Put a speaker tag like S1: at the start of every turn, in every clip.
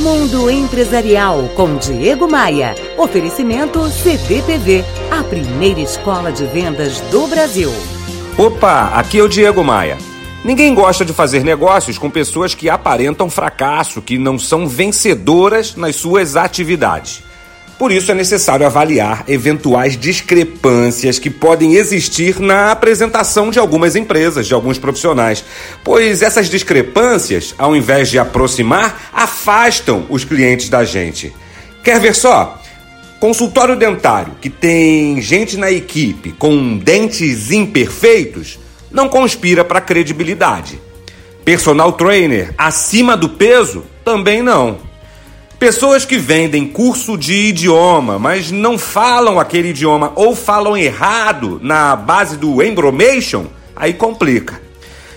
S1: Mundo Empresarial com Diego Maia. Oferecimento CDPV, a primeira escola de vendas do Brasil.
S2: Opa, aqui é o Diego Maia. Ninguém gosta de fazer negócios com pessoas que aparentam fracasso, que não são vencedoras nas suas atividades. Por isso é necessário avaliar eventuais discrepâncias que podem existir na apresentação de algumas empresas, de alguns profissionais, pois essas discrepâncias, ao invés de aproximar, afastam os clientes da gente. Quer ver só? Consultório dentário que tem gente na equipe com dentes imperfeitos não conspira para credibilidade. Personal trainer acima do peso também não. Pessoas que vendem curso de idioma, mas não falam aquele idioma ou falam errado na base do embromation, aí complica.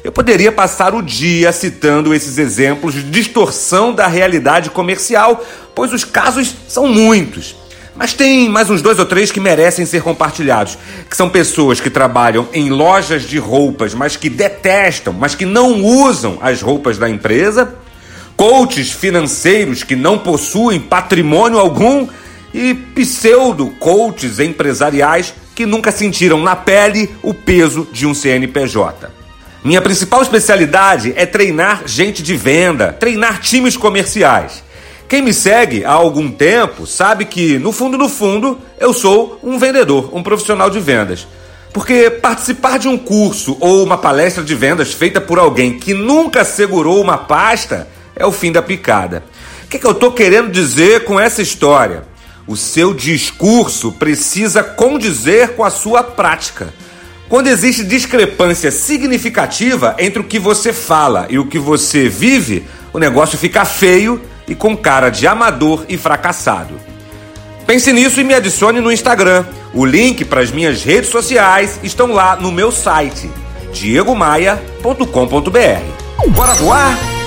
S2: Eu poderia passar o dia citando esses exemplos de distorção da realidade comercial, pois os casos são muitos. Mas tem mais uns dois ou três que merecem ser compartilhados, que são pessoas que trabalham em lojas de roupas, mas que detestam, mas que não usam as roupas da empresa coaches financeiros que não possuem patrimônio algum e pseudo-coaches empresariais que nunca sentiram na pele o peso de um CNPJ. Minha principal especialidade é treinar gente de venda, treinar times comerciais. Quem me segue há algum tempo sabe que, no fundo, no fundo, eu sou um vendedor, um profissional de vendas. Porque participar de um curso ou uma palestra de vendas feita por alguém que nunca segurou uma pasta é o fim da picada. O que, que eu estou querendo dizer com essa história? O seu discurso precisa condizer com a sua prática. Quando existe discrepância significativa entre o que você fala e o que você vive, o negócio fica feio e com cara de amador e fracassado. Pense nisso e me adicione no Instagram. O link para as minhas redes sociais estão lá no meu site diegomaia.com.br. Bora voar?